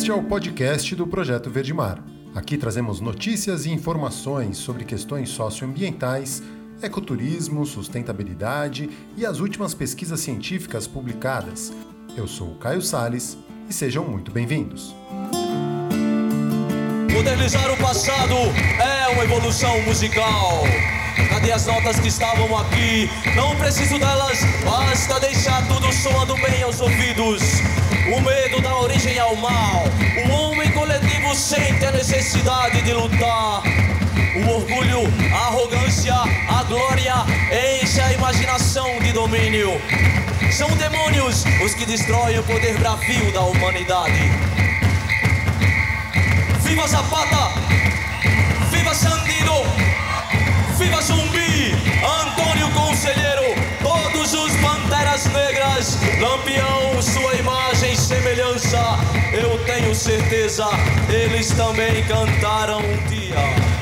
Este é o podcast do Projeto Verde Mar. Aqui trazemos notícias e informações sobre questões socioambientais, ecoturismo, sustentabilidade e as últimas pesquisas científicas publicadas. Eu sou o Caio Sales e sejam muito bem-vindos. Modernizar o passado é uma evolução musical. Cadê as notas que estavam aqui? Não preciso delas, basta deixar tudo soando bem aos ouvidos. O medo dá origem ao mal. O homem coletivo sente a necessidade de lutar. O orgulho, a arrogância, a glória enche a imaginação de domínio. São demônios os que destroem o poder bravio da humanidade. Viva Zapata! Viva Sandino! Viva Zumbi! Antônio Conselheiro! Todos os Panteras Negras! Lampião, sua imagem tenho certeza, eles também cantaram um dia.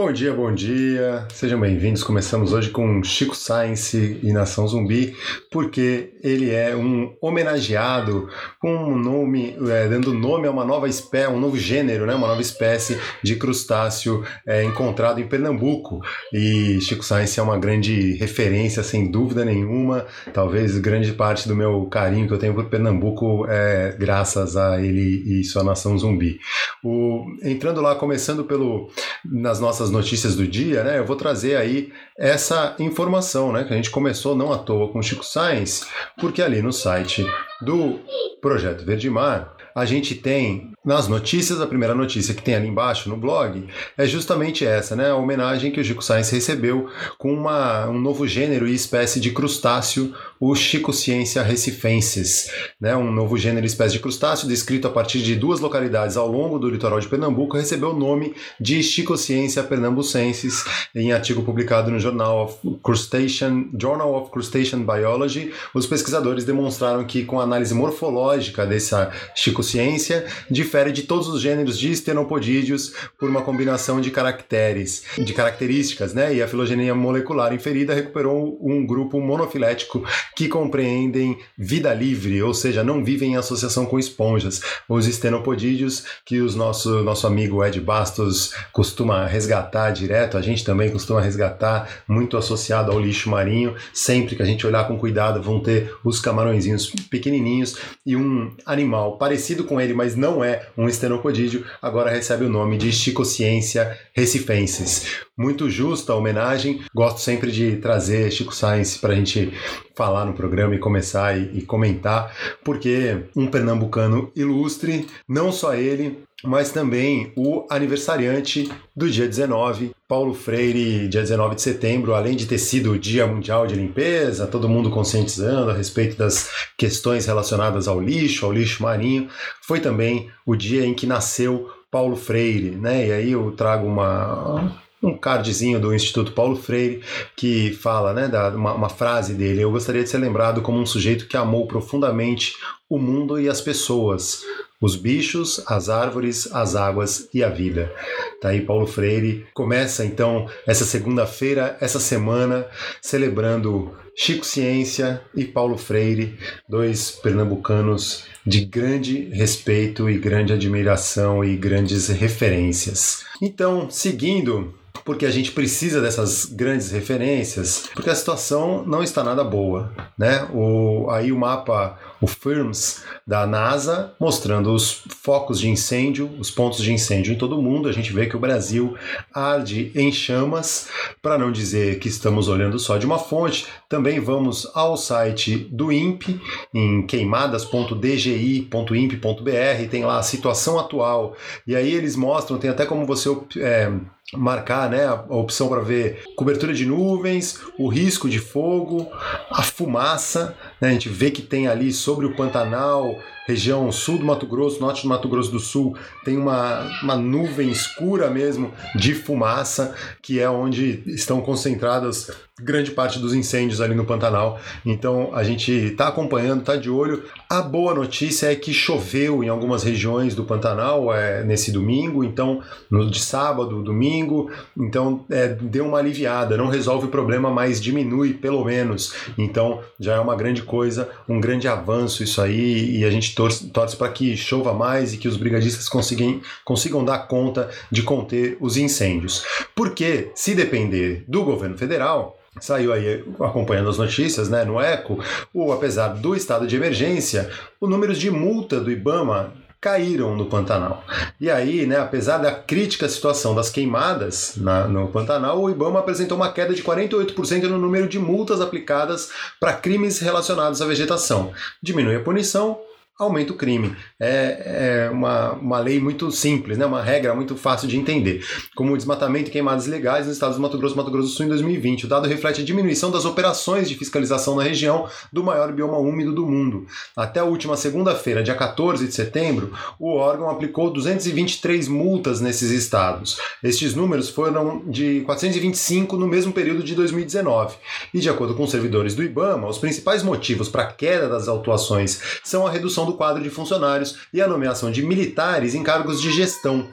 Bom dia, bom dia, sejam bem-vindos. Começamos hoje com Chico Science e Nação Zumbi, porque ele é um homenageado com um nome, é, dando nome a uma nova espécie, um novo gênero, né, uma nova espécie de crustáceo é, encontrado em Pernambuco. E Chico Science é uma grande referência, sem dúvida nenhuma. Talvez grande parte do meu carinho que eu tenho por Pernambuco é graças a ele e sua Nação Zumbi. O, entrando lá, começando pelo nas nossas nossas notícias do dia, né, eu vou trazer aí essa informação, né, que a gente começou não à toa com o Chico Science, porque ali no site do Projeto Verde Mar, a gente tem nas notícias, a primeira notícia que tem ali embaixo no blog é justamente essa, né? A homenagem que o Chico Science recebeu com uma, um novo gênero e espécie de crustáceo, o Chicociência recifensis, né? Um novo gênero e espécie de crustáceo descrito a partir de duas localidades ao longo do litoral de Pernambuco recebeu o nome de Chicociência pernambucensis em artigo publicado no Journal of Crustacean, Journal of Crustacean Biology. Os pesquisadores demonstraram que com a análise morfológica dessa Chicociência, difere difere de todos os gêneros de estenopodídeos por uma combinação de caracteres, de características, né? E a filogenia molecular inferida recuperou um grupo monofilético que compreendem vida livre, ou seja, não vivem em associação com esponjas. Os estenopodídeos que o nosso, nosso amigo Ed Bastos costuma resgatar direto, a gente também costuma resgatar, muito associado ao lixo marinho. Sempre que a gente olhar com cuidado, vão ter os camarõezinhos pequenininhos e um animal parecido com ele, mas não é um estenocodídeo, agora recebe o nome de Chicociência recifensis. Muito justa a homenagem, gosto sempre de trazer Chico Science para a gente falar no programa e começar e, e comentar, porque um pernambucano ilustre, não só ele, mas também o aniversariante do dia 19, Paulo Freire, dia 19 de setembro, além de ter sido o Dia Mundial de Limpeza, todo mundo conscientizando a respeito das questões relacionadas ao lixo, ao lixo marinho, foi também o dia em que nasceu Paulo Freire, né? E aí eu trago uma um cardzinho do Instituto Paulo Freire que fala, né, da, uma, uma, frase dele. Eu gostaria de ser lembrado como um sujeito que amou profundamente o mundo e as pessoas, os bichos, as árvores, as águas e a vida. Tá aí Paulo Freire. Começa então essa segunda-feira, essa semana, celebrando Chico Ciência e Paulo Freire, dois pernambucanos de grande respeito e grande admiração e grandes referências. Então, seguindo porque a gente precisa dessas grandes referências, porque a situação não está nada boa, né? O, aí o mapa, o FIRMS da NASA, mostrando os focos de incêndio, os pontos de incêndio em todo o mundo, a gente vê que o Brasil arde em chamas, para não dizer que estamos olhando só de uma fonte, também vamos ao site do INPE, em queimadas.dgi.imp.br, tem lá a situação atual, e aí eles mostram, tem até como você é, marcar né, a opção para ver cobertura de nuvens, o risco de fogo, a fumaça. Né, a gente vê que tem ali sobre o Pantanal região sul do Mato Grosso, norte do Mato Grosso do Sul, tem uma, uma nuvem escura mesmo de fumaça, que é onde estão concentradas grande parte dos incêndios ali no Pantanal. Então a gente está acompanhando, está de olho. A boa notícia é que choveu em algumas regiões do Pantanal é, nesse domingo, então no de sábado, domingo, então é, deu uma aliviada. Não resolve o problema, mas diminui pelo menos. Então já é uma grande coisa, um grande avanço isso aí e a gente torce, torce para que chova mais e que os brigadistas consigam, consigam dar conta de conter os incêndios. Porque se depender do governo federal saiu aí acompanhando as notícias, né, no Eco, o apesar do estado de emergência, o número de multa do IBAMA caíram no Pantanal. E aí, né, apesar da crítica situação das queimadas na, no Pantanal, o IBAMA apresentou uma queda de 48% no número de multas aplicadas para crimes relacionados à vegetação. Diminui a punição, aumenta o crime. É, é uma, uma lei muito simples, né? uma regra muito fácil de entender. Como o desmatamento e queimadas ilegais nos estados do Mato Grosso e Mato Grosso do Sul em 2020. O dado reflete a diminuição das operações de fiscalização na região do maior bioma úmido do mundo. Até a última segunda-feira, dia 14 de setembro, o órgão aplicou 223 multas nesses estados. Estes números foram de 425 no mesmo período de 2019. E de acordo com servidores do IBAMA, os principais motivos para a queda das autuações são a redução do quadro de funcionários e a nomeação de militares em cargos de gestão,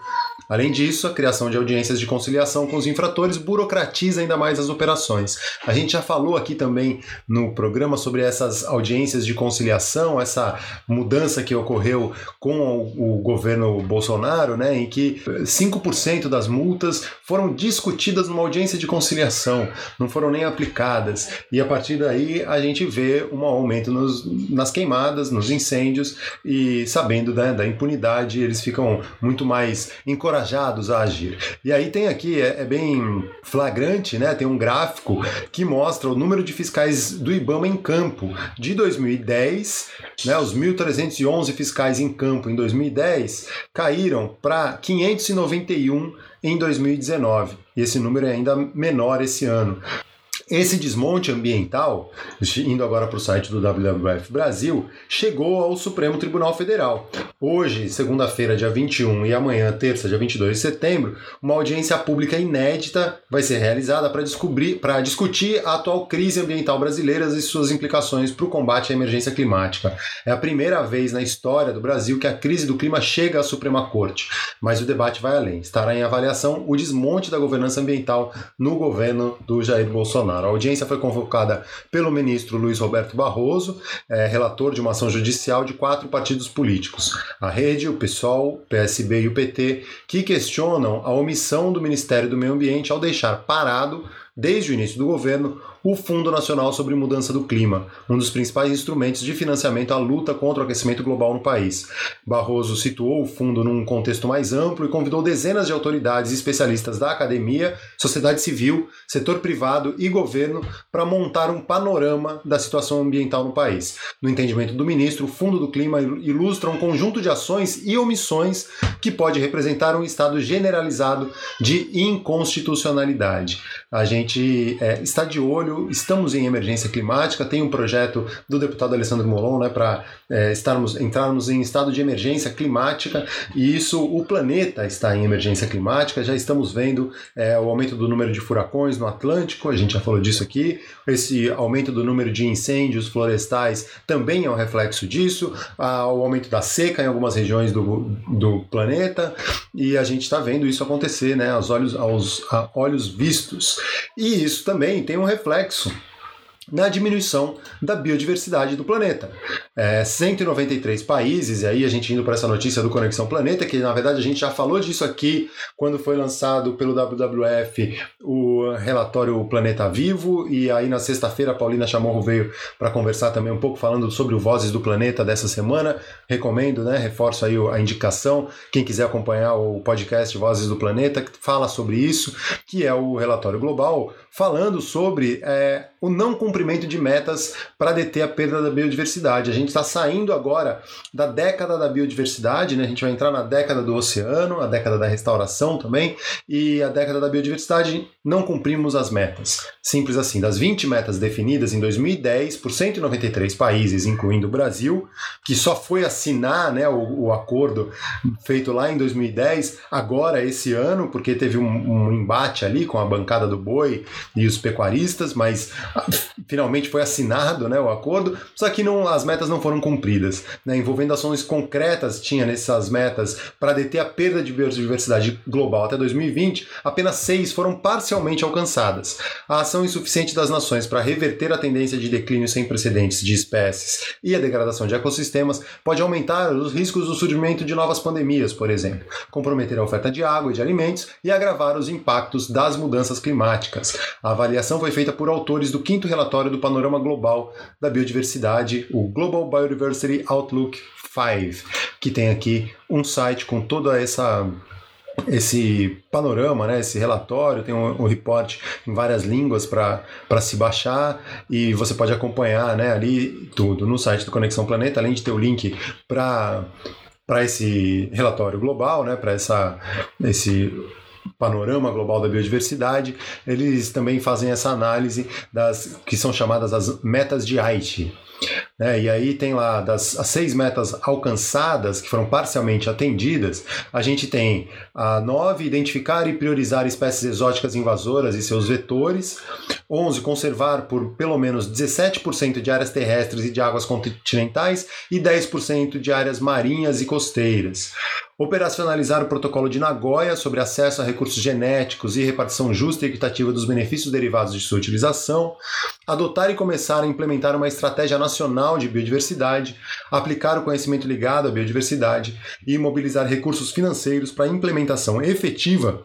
Além disso, a criação de audiências de conciliação com os infratores burocratiza ainda mais as operações. A gente já falou aqui também no programa sobre essas audiências de conciliação, essa mudança que ocorreu com o, governo Bolsonaro, né, em que 5% das multas foram discutidas numa audiência de conciliação, não foram nem aplicadas. E a partir daí a gente vê um aumento nos, nas queimadas, nos incêndios, e sabendo né, da impunidade, eles ficam muito mais encorajados encorajados a agir. E aí tem aqui, é, é, bem flagrante, né? Tem um gráfico que mostra o número de fiscais do IBAMA em campo de 2010, né? Os 1.311 fiscais em campo em 2010 caíram para 591 em 2019. E esse número é ainda menor esse ano. Esse desmonte ambiental, indo agora para o site do WWF Brasil, chegou ao Supremo Tribunal Federal. Hoje, segunda-feira, dia 21 e amanhã, terça, dia 22 de setembro, uma audiência pública inédita vai ser realizada para descobrir, para discutir a atual crise ambiental brasileira e suas implicações para o combate à emergência climática. É a primeira vez na história do Brasil que a crise do clima chega à Suprema Corte, mas o debate vai além. Estará em avaliação o desmonte da governança ambiental no governo do Jair Bolsonaro. Bolsonaro. A audiência foi convocada pelo ministro Luiz Roberto Barroso, é, relator de uma ação judicial de quatro partidos políticos: a Rede, o PSOL, o PSB e o PT, que questionam a omissão do Ministério do Meio Ambiente ao deixar parado desde o início do governo, o Fundo Nacional sobre Mudança do Clima, um dos principais instrumentos de financiamento à luta contra o aquecimento global no país. Barroso situou o fundo num contexto mais amplo e convidou dezenas de autoridades e especialistas da academia, sociedade civil, setor privado e governo para montar um panorama da situação ambiental no país. No entendimento do ministro, o Fundo do Clima ilustra um conjunto de ações e omissões que pode representar um estado generalizado de inconstitucionalidade. A gente é, está de olho estamos em emergência climática, tem um projeto do deputado Alessandro Molon né, para é, estarmos, entrarmos em estado de emergência climática, e isso o planeta está em emergência climática, já estamos vendo é, o aumento do número de furacões no Atlântico, a gente já falou disso aqui, esse aumento do número de incêndios florestais também é um reflexo disso, a, o aumento da seca em algumas regiões do, do planeta, e a gente está vendo isso acontecer né, aos olhos, aos a olhos vistos. E isso também tem um reflexo reflexo na diminuição da biodiversidade do planeta. É, 193 países, e aí a gente indo para essa notícia do Conexão Planeta, que na verdade a gente já falou disso aqui quando foi lançado pelo WWF o relatório Planeta Vivo, e aí na sexta-feira a Paulina Chamorro veio para conversar também um pouco falando sobre o Vozes do Planeta dessa semana. Recomendo, né? Reforço aí a indicação. Quem quiser acompanhar o podcast Vozes do Planeta, que fala sobre isso, que é o relatório global, falando sobre é, o não cumprimento de metas para deter a perda da biodiversidade. A gente está saindo agora da década da biodiversidade, né? a gente vai entrar na década do oceano, a década da restauração também, e a década da biodiversidade não cumprimos as metas. Simples assim, das 20 metas definidas em 2010 por 193 países, incluindo o Brasil, que só foi assinar né, o, o acordo feito lá em 2010, agora esse ano, porque teve um, um embate ali com a bancada do boi e os pecuaristas, mas ah, finalmente foi assinado né, o acordo, só que não, as metas não foram cumpridas. Né, envolvendo ações concretas, tinha nessas metas para deter a perda de biodiversidade global até 2020, apenas seis foram parcialmente alcançadas. A ação insuficiente das nações para reverter a tendência de declínio sem precedentes de espécies e a degradação de ecossistemas pode aumentar os riscos do surgimento de novas pandemias, por exemplo, comprometer a oferta de água e de alimentos e agravar os impactos das mudanças climáticas. A avaliação foi feita por autores do quinto relatório do Panorama Global da Biodiversidade, o Global Biodiversity Outlook 5, que tem aqui um site com toda essa esse panorama, né, esse relatório, tem um, um em várias línguas para se baixar e você pode acompanhar né, ali tudo no site do Conexão Planeta, além de ter o link para esse relatório global, né, para esse panorama global da biodiversidade, eles também fazem essa análise das que são chamadas as metas de Aichi. Né? E aí tem lá das as seis metas alcançadas, que foram parcialmente atendidas, a gente tem a nove, identificar e priorizar espécies exóticas invasoras e seus vetores. 11, conservar por pelo menos 17% de áreas terrestres e de águas continentais e 10% de áreas marinhas e costeiras operacionalizar o protocolo de Nagoya sobre acesso a recursos genéticos e repartição justa e equitativa dos benefícios derivados de sua utilização, adotar e começar a implementar uma estratégia nacional de biodiversidade, aplicar o conhecimento ligado à biodiversidade e mobilizar recursos financeiros para a implementação efetiva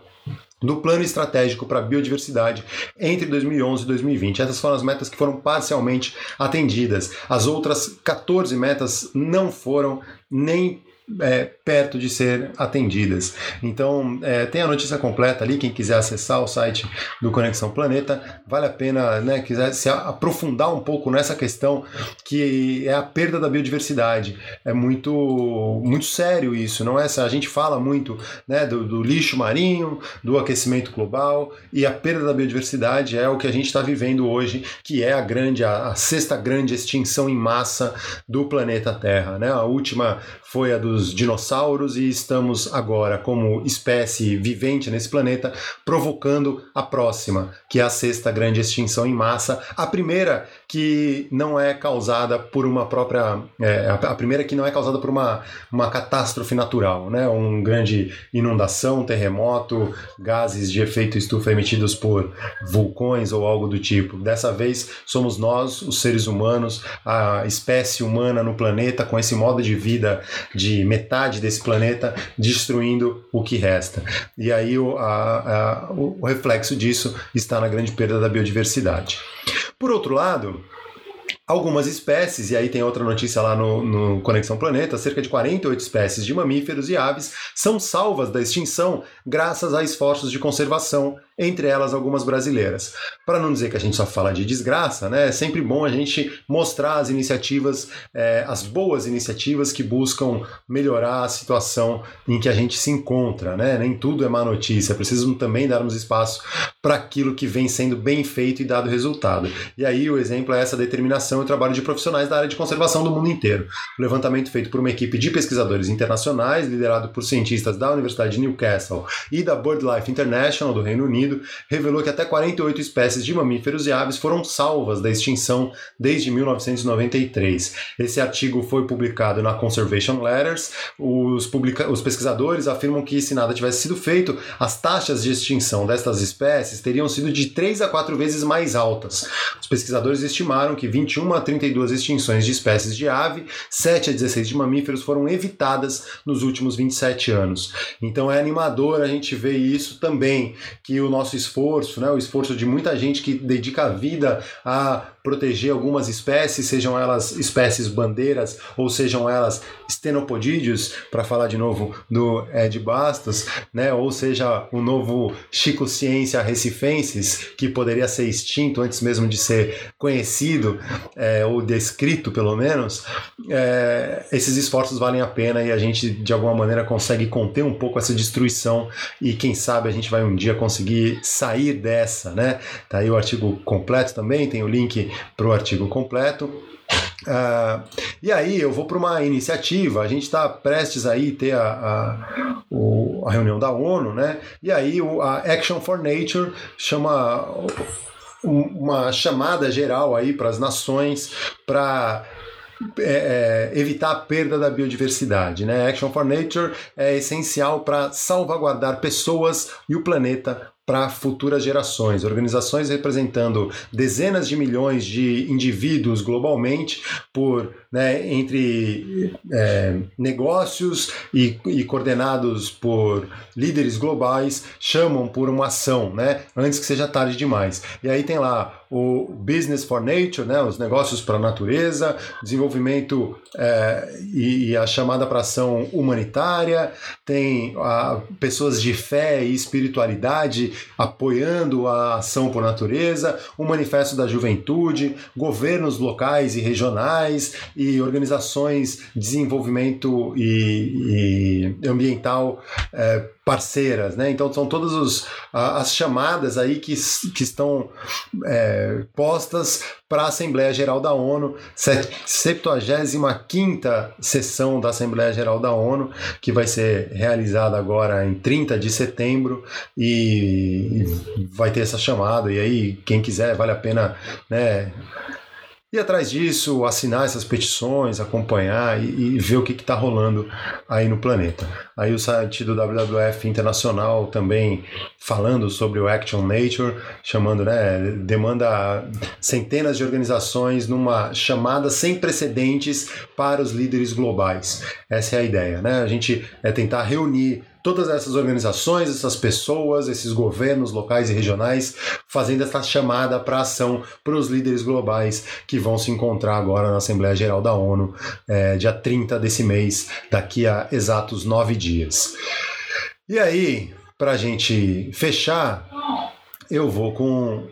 do Plano Estratégico para a Biodiversidade entre 2011 e 2020. Essas foram as metas que foram parcialmente atendidas. As outras 14 metas não foram nem é, perto de ser atendidas. Então, é, tem a notícia completa ali, quem quiser acessar o site do Conexão Planeta, vale a pena, né, quiser se aprofundar um pouco nessa questão que é a perda da biodiversidade. É muito, muito sério isso, não é? A gente fala muito né, do, do lixo marinho, do aquecimento global e a perda da biodiversidade é o que a gente está vivendo hoje, que é a grande, a, a sexta grande extinção em massa do planeta Terra. Né? A última foi a dos dinossauros e estamos agora, como espécie vivente nesse planeta, provocando a próxima, que é a sexta grande extinção em massa. A primeira que não é causada por uma própria. É, a primeira que não é causada por uma, uma catástrofe natural, né? Um grande inundação, terremoto, gases de efeito estufa emitidos por vulcões ou algo do tipo. Dessa vez somos nós, os seres humanos, a espécie humana no planeta, com esse modo de vida de metade desse planeta, destruindo o que resta. E aí o, a, a, o reflexo disso está na grande perda da biodiversidade. Por outro lado, algumas espécies, e aí tem outra notícia lá no, no, Conexão Planeta, cerca de 48 espécies de mamíferos e aves são salvas da extinção graças a esforços de conservação entre elas algumas brasileiras. Para não dizer que a gente só fala de desgraça, né, é sempre bom a gente mostrar as iniciativas, é, as boas iniciativas que buscam melhorar a situação em que a gente se encontra. Né? Nem tudo é má notícia, preciso também darmos espaço para aquilo que vem sendo bem feito e dado resultado. E aí o exemplo é essa determinação e trabalho de profissionais da área de conservação do mundo inteiro. O levantamento feito por uma equipe de pesquisadores internacionais, liderado por cientistas da Universidade de Newcastle e da BirdLife International do Reino Unido, Unido revelou que até 48 espécies de mamíferos e aves foram salvas da extinção desde 1993. Esse artigo foi publicado na Conservation Letters. Os, publica os pesquisadores afirmam que, se nada tivesse sido feito, as taxas de extinção destas espécies teriam sido de 3 a 4 vezes mais altas. Os pesquisadores estimaram que 21 a 32 extinções de espécies de ave, 7 a 16 de mamíferos foram evitadas nos últimos 27 anos. Então é animador a gente ver isso também, que o nosso esforço, né, o esforço de muita gente que dedica a vida a proteger algumas espécies, sejam elas espécies bandeiras ou sejam elas estenopodídeos, para falar de novo do Ed Bastos, né? ou seja, o novo Chico Ciência Recifensis, que poderia ser extinto antes mesmo de ser conhecido é, ou descrito, pelo menos, é, esses esforços valem a pena e a gente, de alguma maneira, consegue conter um pouco essa destruição e quem sabe a gente vai um dia conseguir sair dessa, né? Tá aí o artigo completo também, tem o link para o artigo completo. Uh, e aí eu vou para uma iniciativa, a gente está prestes aí ter a, a, o, a, reunião da ONU, né? E aí o, a Action for Nature chama uma chamada geral aí para as nações para é, é, evitar a perda da biodiversidade. Né? Action for Nature é essencial para salvaguardar pessoas e o planeta para futuras gerações. Organizações representando dezenas de milhões de indivíduos globalmente, por né, entre é, negócios e, e, coordenados por líderes globais, chamam por uma ação, né, antes que seja tarde demais. E aí tem lá o Business for Nature, né, os negócios para a natureza, desenvolvimento é, e, e, a chamada para ação humanitária, tem a, pessoas de fé e espiritualidade apoiando a ação por natureza, o Manifesto da Juventude, governos locais e regionais e organizações de desenvolvimento e, e ambiental é, parceiras, né? Então são todas os, as chamadas aí que, que estão é, postas para a Assembleia Geral da ONU, 75ª sessão da Assembleia Geral da ONU, que vai ser realizada agora em 30 de setembro e vai ter essa chamada e aí quem quiser vale a pena, né, e atrás disso, assinar essas petições, acompanhar e, e ver o que está rolando aí no planeta. Aí o site do WWF Internacional também falando sobre o Action Nature, chamando, né, demanda centenas de organizações numa chamada sem precedentes para os líderes globais. Essa é a ideia, né? A gente é tentar reunir todas essas organizações, essas pessoas, esses governos locais e regionais fazendo essa chamada para ação para os líderes globais que vão se encontrar agora na Assembleia Geral da ONU, é, dia 30 desse mês, daqui a exatos nove dias. E aí, para a gente fechar, eu vou com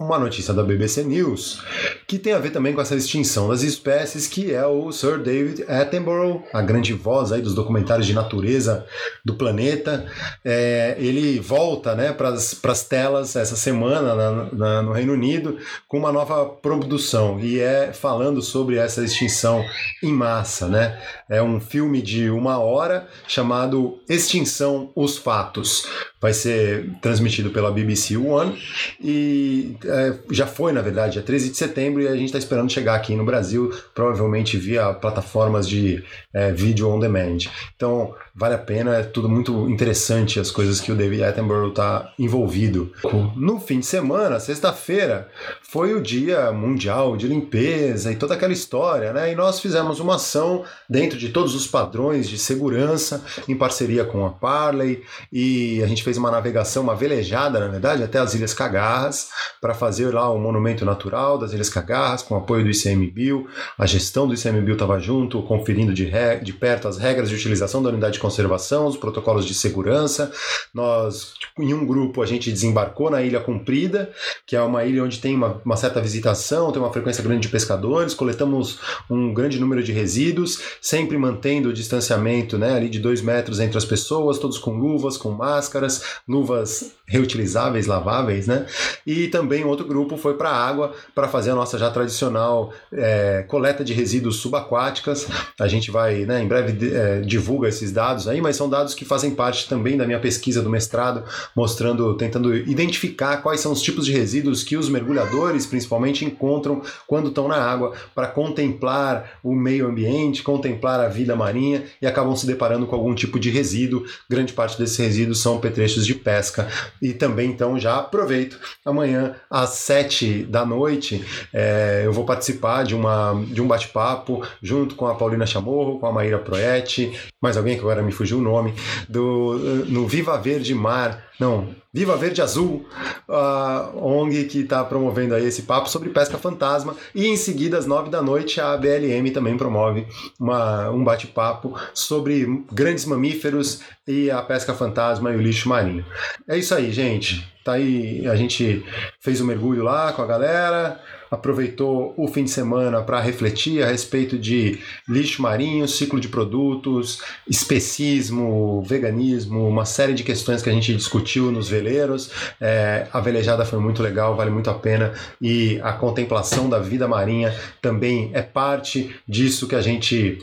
uma notícia da BBC News que tem a ver também com essa extinção das espécies, que é o Sir David Attenborough, a grande voz aí dos documentários de natureza do planeta. É, ele volta né, para as telas essa semana na, na, no Reino Unido com uma nova produção e é falando sobre essa extinção em massa. Né? É um filme de uma hora chamado Extinção: Os Fatos. Vai ser transmitido pela BBC One e é, já foi, na verdade, dia 13 de setembro e a gente está esperando chegar aqui no Brasil, provavelmente via plataformas de é, vídeo on demand. Então, vale a pena, é tudo muito interessante as coisas que o David Attenborough está envolvido. No fim de semana, sexta-feira, foi o dia mundial de limpeza e toda aquela história, né? E nós fizemos uma ação dentro de todos os padrões de segurança, em parceria com a Parley, e a gente fez uma navegação, uma velejada, na verdade, até as Ilhas Cagarras, para fazer lá o monumento natural das Ilhas Cagarras, com apoio do ICMBio. A gestão do ICMBio estava junto, conferindo de, de perto as regras de utilização da unidade conservação, os protocolos de segurança. Nós, em um grupo, a gente desembarcou na Ilha Comprida, que é uma ilha onde tem uma, uma certa visitação, tem uma frequência grande de pescadores, coletamos um grande número de resíduos, sempre mantendo o distanciamento né, ali de dois metros entre as pessoas, todos com luvas, com máscaras, luvas reutilizáveis, laváveis, né? E também outro grupo foi para a água para fazer a nossa já tradicional é, coleta de resíduos subaquáticas. A gente vai, né, em breve é, divulga esses dados dados aí, mas são dados que fazem parte também da minha pesquisa do mestrado, mostrando, tentando identificar quais são os tipos de resíduos que os mergulhadores, principalmente, encontram quando estão na água, para contemplar o meio ambiente, contemplar a vida marinha e acabam se deparando com algum tipo de resíduo. Grande parte desses resíduos são petrechos de pesca. E também, então, já aproveito, amanhã às sete da noite, é, eu vou participar de, uma, de um bate-papo junto com a Paulina Chamorro, com a Maíra Proetti, mais alguém que agora me fugiu o nome, do, no Viva Verde Mar, não, Viva Verde Azul, a ONG que está promovendo aí esse papo sobre pesca fantasma. E em seguida, às nove da noite, a BLM também promove uma, um bate-papo sobre grandes mamíferos e a pesca fantasma e o lixo marinho. É isso aí, gente. Tá aí, a gente fez um mergulho lá com a galera, aproveitou o fim de semana para refletir a respeito de lixo marinho, ciclo de produtos, especismo, veganismo, uma série de questões que a gente discutiu nos veleiros. É, a velejada foi muito legal, vale muito a pena e a contemplação da vida marinha também é parte disso que a gente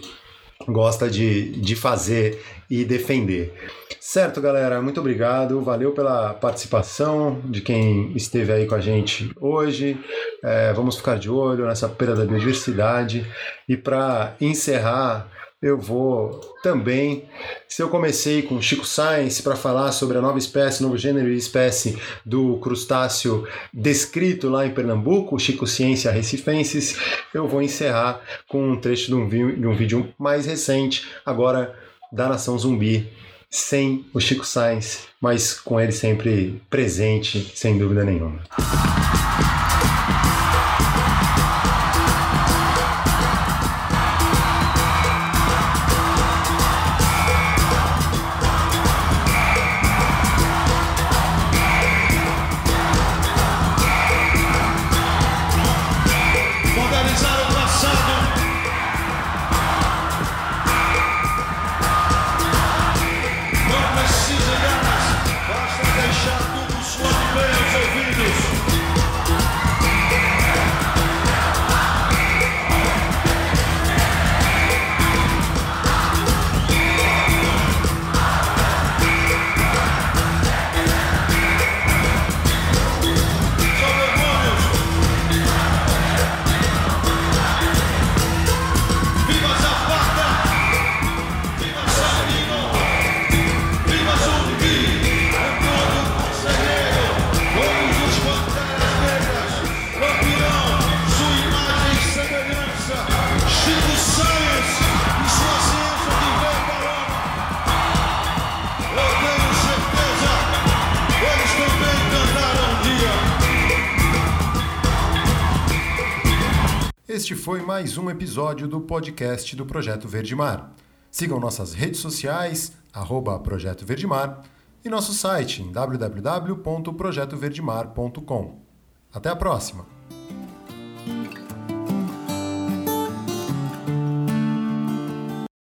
gosta de, de fazer e defender. Certo, galera, muito obrigado. Valeu pela participação de quem esteve aí com a gente hoje. É, vamos ficar de olho nessa perda da biodiversidade. E para encerrar, eu vou também. Se eu comecei com Chico Science para falar sobre a nova espécie, novo gênero e espécie do crustáceo descrito lá em Pernambuco, Chico Ciência Recifensis, eu vou encerrar com um trecho de um, de um vídeo mais recente, agora da Nação Zumbi, sem o Chico Sainz, mas com ele sempre presente, sem dúvida nenhuma. Foi mais um episódio do podcast do Projeto Verde Mar. Sigam nossas redes sociais, arroba Projeto Verde Mar, e nosso site em www.projetoverdemar.com. Até a próxima!